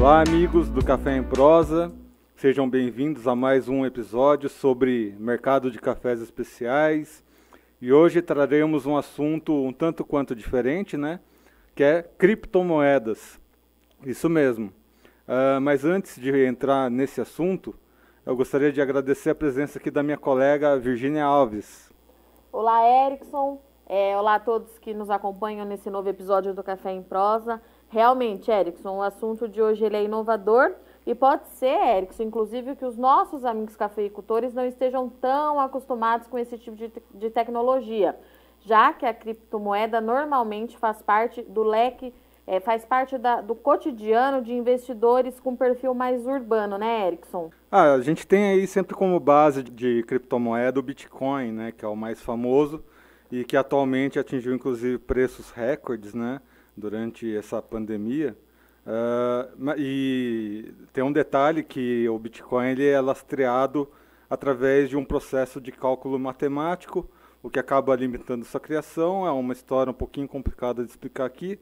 Olá, amigos do Café em Prosa. Sejam bem-vindos a mais um episódio sobre mercado de cafés especiais. E hoje traremos um assunto um tanto quanto diferente, né? Que é criptomoedas. Isso mesmo. Uh, mas antes de entrar nesse assunto, eu gostaria de agradecer a presença aqui da minha colega Virginia Alves. Olá, Erickson. É, olá a todos que nos acompanham nesse novo episódio do Café em Prosa. Realmente, Erickson, o assunto de hoje ele é inovador e pode ser, Erickson, inclusive, que os nossos amigos cafeicultores não estejam tão acostumados com esse tipo de, de tecnologia, já que a criptomoeda normalmente faz parte do leque, é, faz parte da, do cotidiano de investidores com perfil mais urbano, né, Erickson? Ah, a gente tem aí sempre como base de criptomoeda o Bitcoin, né, que é o mais famoso e que atualmente atingiu inclusive preços recordes, né? Durante essa pandemia. Uh, e tem um detalhe que o Bitcoin ele é lastreado através de um processo de cálculo matemático, o que acaba limitando sua criação. É uma história um pouquinho complicada de explicar aqui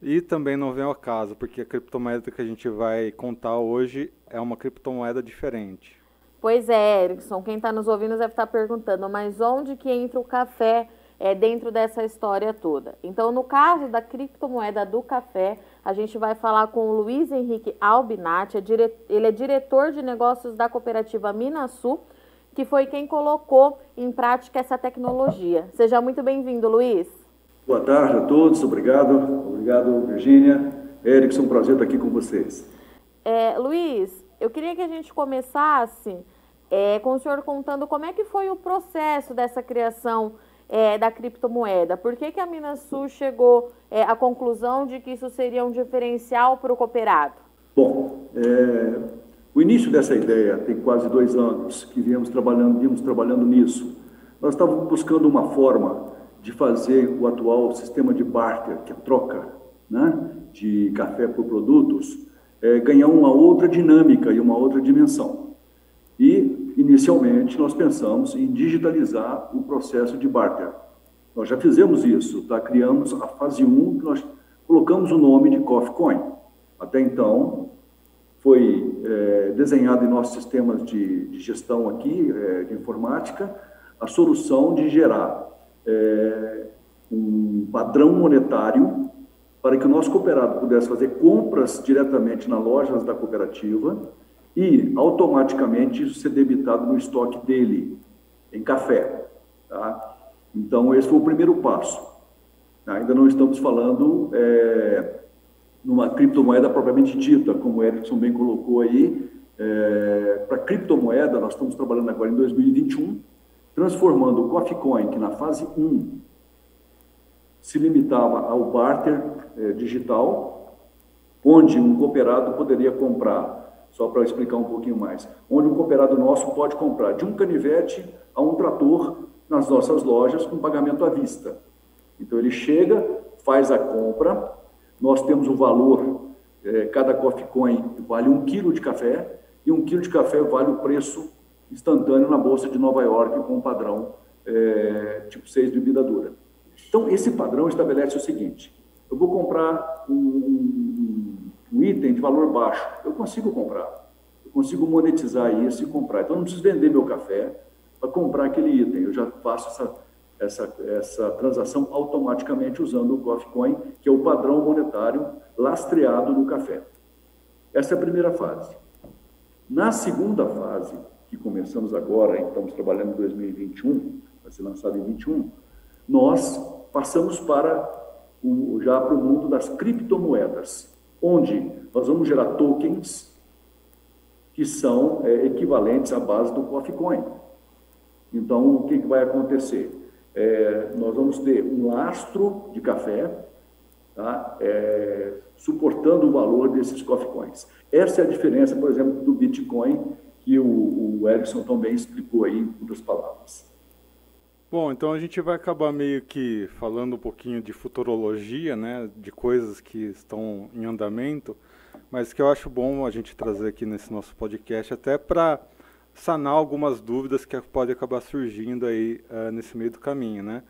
e também não vem ao caso, porque a criptomoeda que a gente vai contar hoje é uma criptomoeda diferente. Pois é, Erickson, quem está nos ouvindo deve estar tá perguntando, mas onde que entra o café é, dentro dessa história toda. Então, no caso da criptomoeda do café, a gente vai falar com o Luiz Henrique Albinati, é ele é diretor de negócios da cooperativa Minasul, que foi quem colocou em prática essa tecnologia. Seja muito bem-vindo, Luiz. Boa tarde a todos, obrigado. Obrigado, Virgínia. Erickson, prazer estar aqui com vocês. É, Luiz, eu queria que a gente começasse é, com o senhor contando como é que foi o processo dessa criação é, da criptomoeda. Por que, que a Minasul chegou é, à conclusão de que isso seria um diferencial para o cooperado? Bom, é, o início dessa ideia tem quase dois anos que viemos trabalhando, viemos trabalhando nisso. Nós estávamos buscando uma forma de fazer o atual sistema de barter, que é troca né, de café por produtos, é, ganhar uma outra dinâmica e uma outra dimensão. E inicialmente, nós pensamos em digitalizar o processo de barter. Nós já fizemos isso, tá? criamos a fase 1, que nós colocamos o nome de Coffee Coin. Até então, foi é, desenhado em nossos sistemas de, de gestão aqui, é, de informática, a solução de gerar é, um padrão monetário para que o nosso cooperado pudesse fazer compras diretamente nas lojas da cooperativa e automaticamente isso ser debitado no estoque dele, em café. Tá? Então, esse foi o primeiro passo. Ainda não estamos falando é, numa criptomoeda propriamente dita, como o Erickson bem colocou aí. É, Para criptomoeda, nós estamos trabalhando agora em 2021, transformando o Coffee Coin, que na fase 1 se limitava ao barter é, digital, onde um cooperado poderia comprar só para explicar um pouquinho mais, onde um cooperado nosso pode comprar de um canivete a um trator nas nossas lojas com pagamento à vista. Então ele chega, faz a compra, nós temos o valor, é, cada coffee coin vale um quilo de café, e um quilo de café vale o preço instantâneo na Bolsa de Nova York com um padrão é, tipo 6 bebida dura. Então esse padrão estabelece o seguinte, eu vou comprar um, um item de valor baixo, eu consigo comprar. Eu consigo monetizar isso e comprar. Então, eu não preciso vender meu café para comprar aquele item. Eu já faço essa, essa, essa transação automaticamente usando o Coffee Coin, que é o padrão monetário lastreado no café. Essa é a primeira fase. Na segunda fase, que começamos agora, estamos trabalhando em 2021, vai ser lançado em 2021, nós passamos para o, já para o mundo das criptomoedas onde nós vamos gerar tokens que são é, equivalentes à base do Coffee Coin. Então, o que, que vai acontecer? É, nós vamos ter um lastro de café tá? é, suportando o valor desses Coffee Coins. Essa é a diferença, por exemplo, do Bitcoin, que o, o Erickson também explicou aí em outras palavras. Bom, então a gente vai acabar meio que falando um pouquinho de futurologia, né, de coisas que estão em andamento, mas que eu acho bom a gente trazer aqui nesse nosso podcast até para sanar algumas dúvidas que podem acabar surgindo aí uh, nesse meio do caminho, né?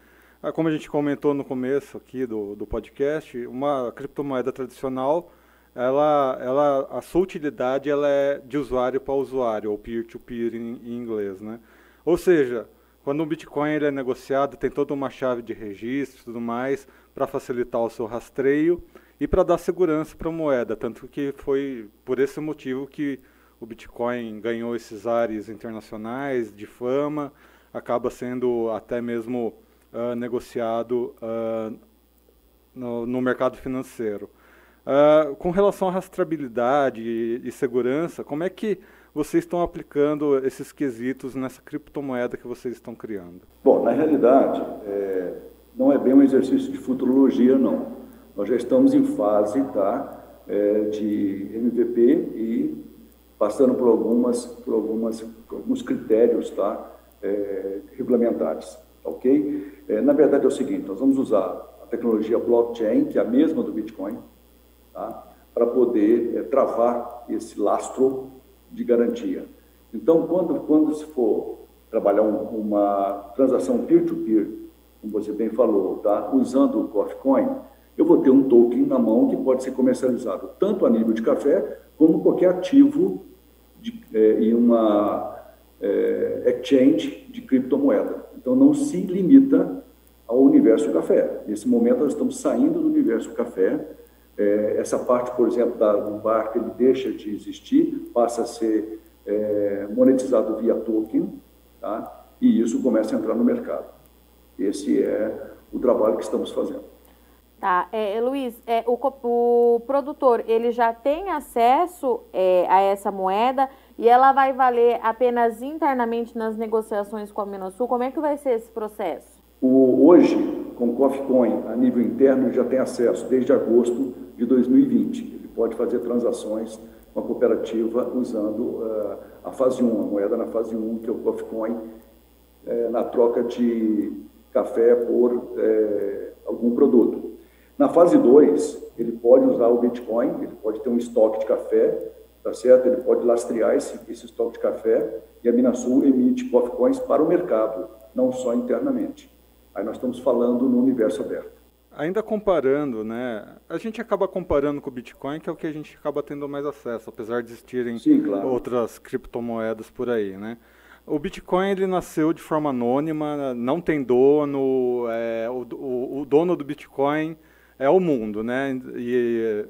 Ah, como a gente comentou no começo aqui do, do podcast, uma criptomoeda tradicional ela, ela, a sua utilidade ela é de usuário para usuário, ou peer-to-peer -peer em, em, inglês. Né? Ou seja, quando um Bitcoin ele é negociado, tem toda uma chave de registro e tudo mais para facilitar o seu rastreio e para dar segurança para a moeda. Tanto que foi por esse motivo que o Bitcoin ganhou esses ares internacionais de fama, acaba sendo até mesmo uh, negociado uh, no, no mercado financeiro. Uh, com relação à rastreabilidade e, e, segurança, como é que vocês estão aplicando esses quesitos nessa criptomoeda que vocês estão criando? Bom, na realidade, é, não é bem um exercício de futurologia, não. Nós já estamos em fase tá, é, de MVP e passando por, algumas, por algumas, alguns critérios tá, é, regulamentares, ok? É, na verdade é o seguinte, nós vamos usar a tecnologia blockchain, que é a mesma do Bitcoin, tá? para poder é, travar esse lastro de garantia. Então, quando, quando se for trabalhar um, uma transação peer-to-peer, -peer, como você bem falou, tá? usando o Coffee eu vou ter um token na mão que pode ser comercializado tanto a nível de café, como qualquer ativo de, é, em uma é, exchange de criptomoeda. Então, não se limita ao universo café. Nesse momento, nós estamos saindo do universo café é, essa parte, por exemplo, da, do barco, ele deixa de existir, passa a ser é, monetizado via token, tá? e isso começa a entrar no mercado. Esse é o trabalho que estamos fazendo. Tá, é, Luiz, é, o, o, produtor ele já tem acesso é, a essa moeda e ela vai valer apenas internamente nas negociações com a Minasul? Como é que vai ser esse processo? O, hoje, com o CoffeeCoin a nível interno, já tem acesso desde agosto de 2020. Ele pode fazer transações com a cooperativa usando uh, a fase 1, a moeda na fase 1, que é o CoffeeCoin, uh, na troca de café por uh, algum produto. Na fase 2, ele pode usar o Bitcoin, ele pode ter um estoque de café, tá certo? Ele pode lastrear esse, esse estoque de café e a Minasul emite CoffeeCoins para o mercado, não só internamente. Aí nós estamos falando no universo aberto. Ainda comparando, né? A gente acaba comparando com o Bitcoin, que é o que a gente acaba tendo mais acesso, apesar de existirem Sim, claro. outras criptomoedas por aí, né? O Bitcoin ele nasceu de forma anônima, não tem dono, é, o, o, o, dono do Bitcoin é o mundo, né? E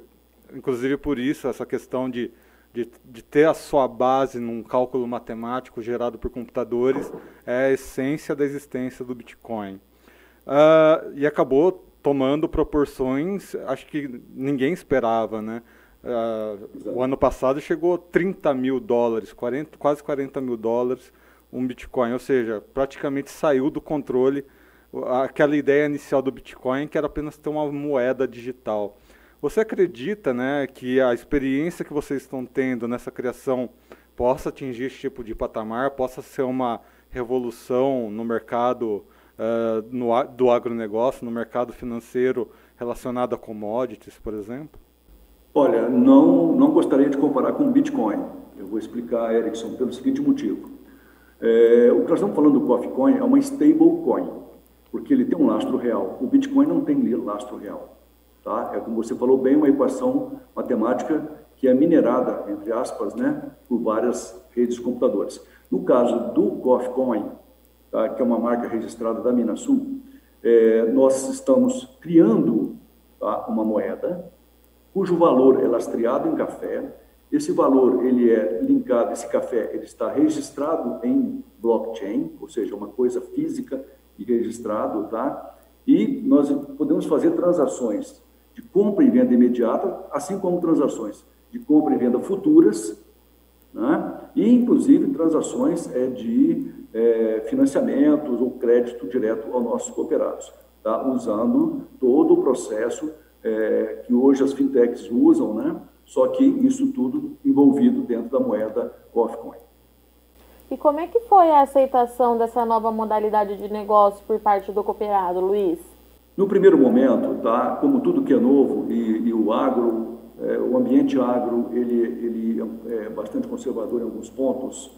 inclusive por isso essa questão de, de, de ter a sua base num cálculo matemático gerado por computadores é a essência da existência do Bitcoin. Uh, e acabou tomando proporções, acho que ninguém esperava, né? Uh, o ano passado chegou a 30 mil dólares, 40, quase 40 mil dólares um Bitcoin, ou seja, praticamente saiu do controle aquela ideia inicial do Bitcoin que era apenas ter uma moeda digital. Você acredita, né, que a experiência que vocês estão tendo nessa criação possa atingir esse tipo de patamar, possa ser uma revolução no mercado uh, no, do agronegócio, no mercado financeiro relacionado a commodities, por exemplo? Olha, não, não gostaria de comparar com o Bitcoin. Eu vou explicar, Erickson, pelo seguinte motivo. É, o que nós estamos falando do Coffee é uma stablecoin, porque ele tem um lastro real. O Bitcoin não tem lastro real. Tá? É como você falou bem, uma equação matemática que é minerada, entre aspas, né, por várias redes de computadores. No caso do Coffee tá, que é uma marca registrada da Minasul, é, nós estamos criando tá, uma moeda cujo valor é lastreado em café. Esse valor ele é linkado, esse café ele está registrado em blockchain, ou seja, uma coisa física e registrado, tá? E nós podemos fazer transações de compra e venda imediata, assim como transações de compra e venda futuras, né? e inclusive transações é, de é, financiamentos ou crédito direto aos nossos cooperados, tá? usando todo o processo é, que hoje as fintechs usam, né? só que isso tudo envolvido dentro da moeda Coffeecoin. E como é que foi a aceitação dessa nova modalidade de negócio por parte do cooperado, Luiz? No primeiro momento, tá, como tudo que é novo e, e o agro, é, o ambiente agro, ele, ele é bastante conservador em alguns pontos,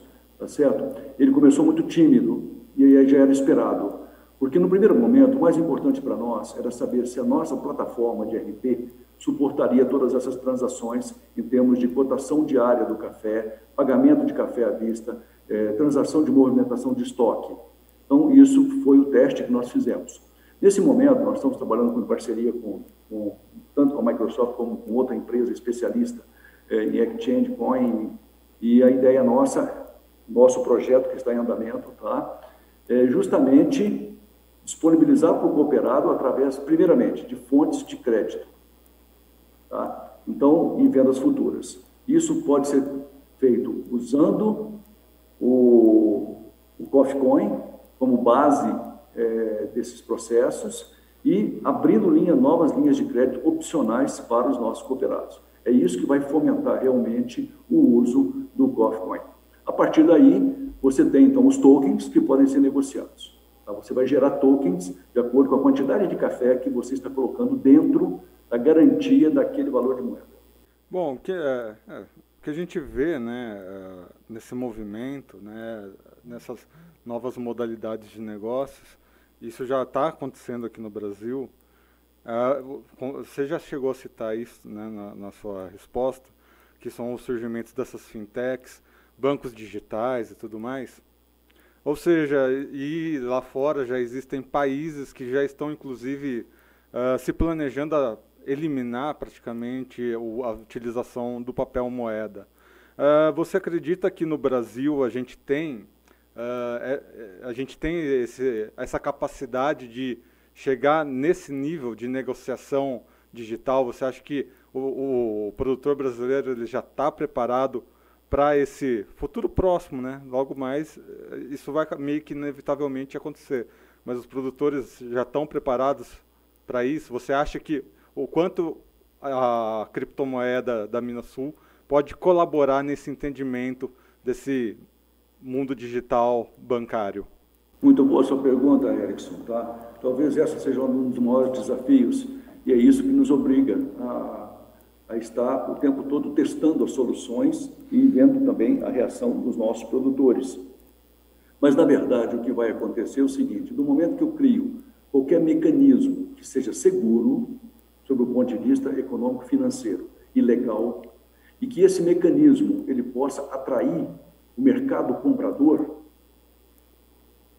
tá certo? Ele começou muito tímido, e aí já era esperado, Porque no primeiro momento, o mais importante para nós era saber se a nossa plataforma de RP suportaria todas essas transações em termos de cotação diária do café, pagamento de café à vista, eh, transação de movimentação de estoque. Então, isso foi o teste que nós fizemos. Nesse momento, nós estamos trabalhando com parceria com, com tanto com a Microsoft como com outra empresa especialista eh, em Exchange Coin, e a ideia nossa, nosso projeto que está em andamento, tá? é justamente disponibilizar para o cooperado através, primeiramente, de fontes de crédito, tá? Então, em vendas futuras. Isso pode ser feito usando o, o como base é, desses processos e abrindo linha, novas linhas de crédito opcionais para os nossos cooperados. É isso que vai fomentar realmente o uso do Coffee A partir daí, você tem então os tokens que podem ser negociados. Tá? Você vai gerar tokens de acordo com a quantidade de café que você está colocando dentro da garantia daquele valor de moeda. Bom, que é, é que a gente vê, né, é, nesse movimento, né, nessas novas modalidades de negócios, isso já está acontecendo aqui no Brasil. Uh, você já chegou a citar isso né, na, na, sua resposta, que são os surgimentos dessas fintechs, bancos digitais e tudo mais. Ou seja, e lá fora já existem países que já estão, inclusive, uh, se planejando a eliminar praticamente a utilização do papel moeda. Uh, você acredita que no Brasil a gente tem, é, a gente tem esse, essa capacidade de chegar nesse nível de negociação digital? Você acha que o, o produtor brasileiro ele já está preparado para esse futuro próximo, né? Logo mais, eh, isso vai meio que inevitavelmente acontecer. Mas os produtores já estão preparados para isso? Você acha que o quanto a criptomoeda da Minasul pode colaborar nesse entendimento desse mundo digital bancário? Muito boa sua pergunta, Erickson. Tá? Talvez essa seja um dos maiores desafios e é isso que nos obriga a, a estar o tempo todo testando as soluções e vendo também a reação dos nossos produtores. Mas, na verdade, o que vai acontecer é o seguinte: no momento que eu crio qualquer mecanismo que seja seguro, sob o ponto de vista econômico-financeiro e legal, e que esse mecanismo ele possa atrair o mercado comprador,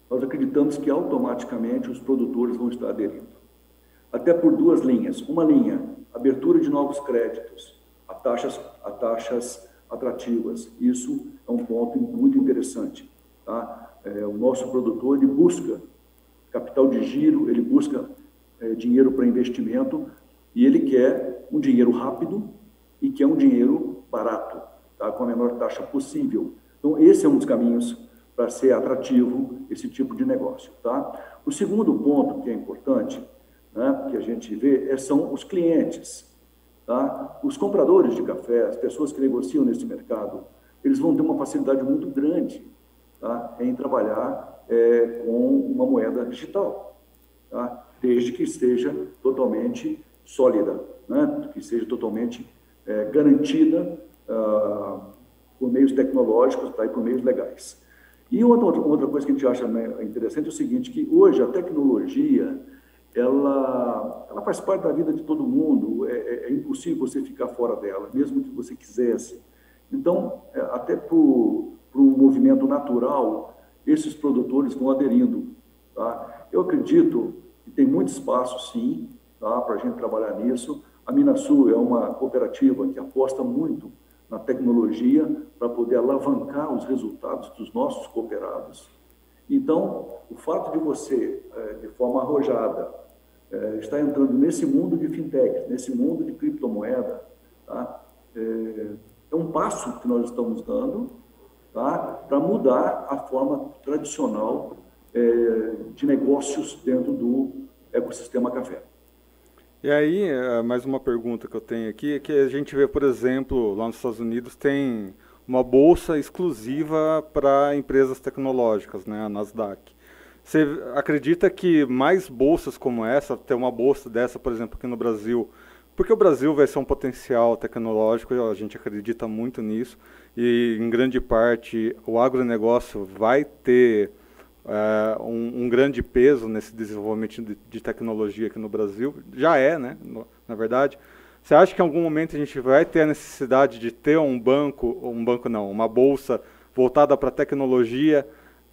nós acreditamos que automaticamente os produtores vão estar aderindo. Até por duas linhas. Uma linha, abertura de novos créditos a taxas, a taxas atrativas. Isso é um ponto muito interessante. Tá? É, o nosso produtor ele busca capital de giro, ele busca é, dinheiro para investimento e ele quer um dinheiro rápido e quer um dinheiro barato, tá? com a menor taxa possível. Então, esse é um dos caminhos para ser atrativo esse tipo de negócio. Tá? O segundo ponto que é importante, que a gente vê, é, são os clientes. Tá? Os compradores de café, as pessoas que negociam nesse mercado, eles vão ter uma facilidade muito grande tá, em trabalhar é, com uma moeda digital, tá? desde que esteja totalmente sólida, né? que seja totalmente é, garantida ah, por meios tecnológicos tá? e por meios legais. E outra, outra coisa que a gente acha né, interessante é o seguinte, que hoje a tecnologia, ela, ela faz parte da vida de todo mundo, é, é, é impossível você ficar fora dela, mesmo que você quisesse. Então, é, até para o movimento natural, esses produtores vão aderindo. Tá? Eu acredito que tem muito espaço, sim, tá, para a gente trabalhar nisso. A Minasul é uma cooperativa que aposta muito na tecnologia para poder alavancar os resultados dos nossos cooperados. Então, o fato de você, é, de forma arrojada, é, estar entrando nesse mundo de fintech, nesse mundo de criptomoeda, tá? é, é um passo que nós estamos dando tá? para mudar a forma tradicional de negócios dentro do ecossistema café. E aí, é, mais uma pergunta que eu tenho aqui, é que a gente vê, por exemplo, lá nos Estados Unidos tem uma bolsa exclusiva para empresas tecnológicas, né, a Nasdaq. Você acredita que mais bolsas como essa, ter uma bolsa dessa, por exemplo, aqui no Brasil, porque o Brasil vai ser um potencial tecnológico, a gente acredita muito nisso, e em grande parte o agronegócio vai ter é, um, um, grande peso nesse desenvolvimento de, de, tecnologia aqui no Brasil. Já é, né, no, na verdade. Você acha que em algum momento a gente vai ter a necessidade de ter um banco, um banco não, uma bolsa voltada para a tecnologia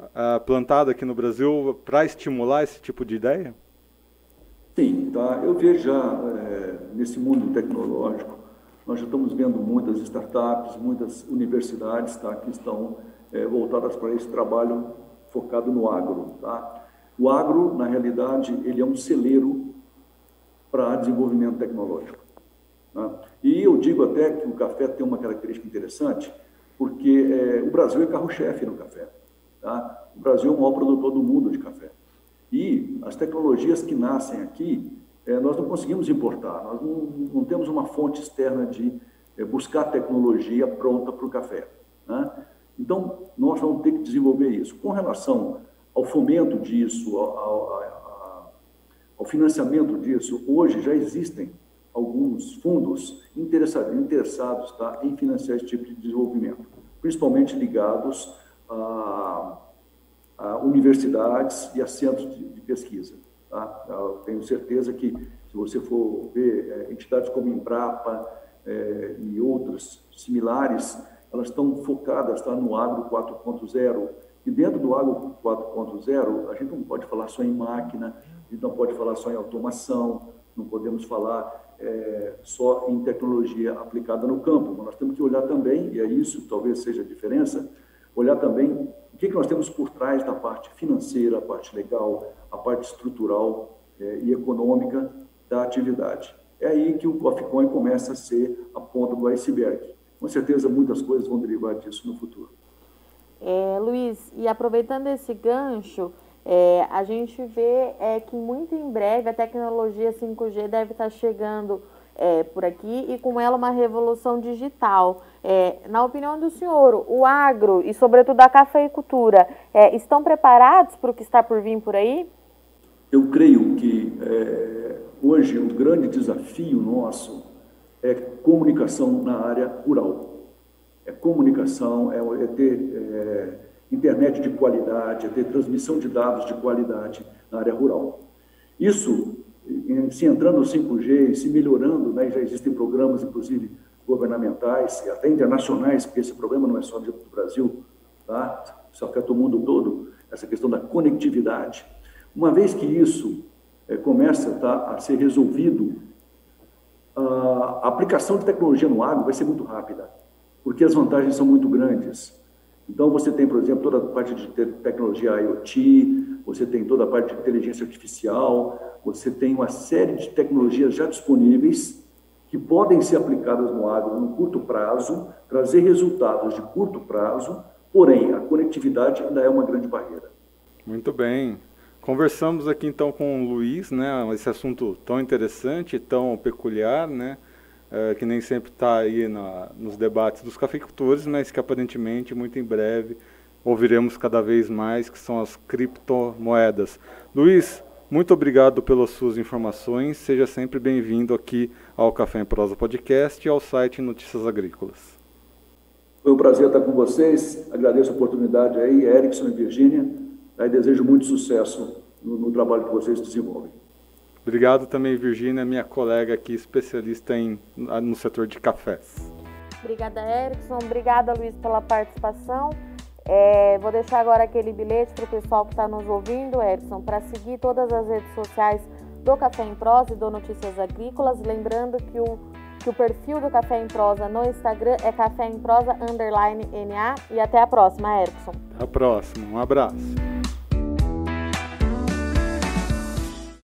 uh, plantada aqui no Brasil para estimular esse tipo de ideia? Sim, tá. Eu vejo já é, nesse mundo tecnológico, nós já estamos vendo muitas startups, muitas universidades tá, que estão é, voltadas para esse trabalho focado no agro. Tá? O agro, na realidade, ele é um celeiro para desenvolvimento tecnológico. Tá? E eu digo até que o café tem uma característica interessante, porque é, o Brasil é carro-chefe no café. Tá? O Brasil é o maior produtor do mundo de café. E as tecnologias que nascem aqui, é, nós não conseguimos importar, nós não, não temos uma fonte externa de é, buscar tecnologia pronta para o café. Né? Então, nós vamos ter que desenvolver isso. Com relação ao fomento disso, ao, ao, ao financiamento disso, hoje já existem alguns fundos interessados, interessados tá, em financiar esse tipo de desenvolvimento, principalmente ligados a, a universidades e a centros de, de pesquisa. Tá? Tenho certeza que, se você for ver é, entidades como Embrapa é, e outras similares, elas estão focadas tá, no agro 4.0. E dentro do agro 4.0, a gente não pode falar só em máquina, a gente não pode falar só em automação, não podemos falar é, só em tecnologia aplicada no campo. Mas nós temos que olhar também, e é isso talvez seja a diferença, olhar também o que, que nós temos por trás da parte financeira, a parte legal, a parte estrutural é, e econômica da atividade. É aí que o Coin começa a ser a ponta do iceberg com certeza muitas coisas vão derivar disso no futuro. É, Luiz, e aproveitando esse gancho, é, a gente vê é, que muito em breve a tecnologia 5G deve estar chegando é, por aqui e com ela uma revolução digital. É, na opinião do senhor, o agro e sobretudo a cafeicultura é, estão preparados para o que está por vir por aí? Eu creio que é, hoje o grande desafio nosso é comunicação na área rural. É comunicação, é, é ter é, internet de qualidade, é ter transmissão de dados de qualidade na área rural. Isso, se entrando no 5G e se melhorando, né, já existem programas, inclusive, governamentais e até internacionais, porque esse problema não é só do Brasil, tá? isso afeta o mundo todo, essa questão da conectividade. Uma vez que isso é, começa tá, a ser resolvido a aplicação de tecnologia no agro vai ser muito rápida, porque as vantagens são muito grandes. Então, você tem, por exemplo, toda a parte de tecnologia IoT, você tem toda a parte de inteligência artificial, você tem uma série de tecnologias já disponíveis que podem ser aplicadas no agro no curto prazo, trazer resultados de curto prazo, porém, a conectividade ainda é uma grande barreira. Muito bem. Conversamos aqui então com o Luiz, né, esse assunto tão interessante, tão peculiar, né, é, que nem sempre está aí na, nos debates dos cafeicultores, mas que aparentemente muito em breve ouviremos cada vez mais, que são as criptomoedas. Luiz, muito obrigado pelas suas informações, seja sempre bem-vindo aqui ao Café em Prosa Podcast e ao site Notícias Agrícolas. Foi um prazer estar com vocês, agradeço a oportunidade aí, Erickson e Virgínia, desejo muito sucesso no, no, trabalho que vocês desenvolvem. Obrigado também, Virgínia, minha colega aqui, especialista em, no setor de cafés. Obrigada, Erickson. Obrigada, Luiz, pela participação. É, vou deixar agora aquele bilhete para o pessoal que está nos ouvindo, Erickson, para seguir todas as redes sociais do Café em Prosa e do Notícias Agrícolas. Lembrando que o, que o perfil do Café em Prosa no Instagram é Café em Prosa underline NA. E até a próxima, Erickson. Até a próxima. Um abraço.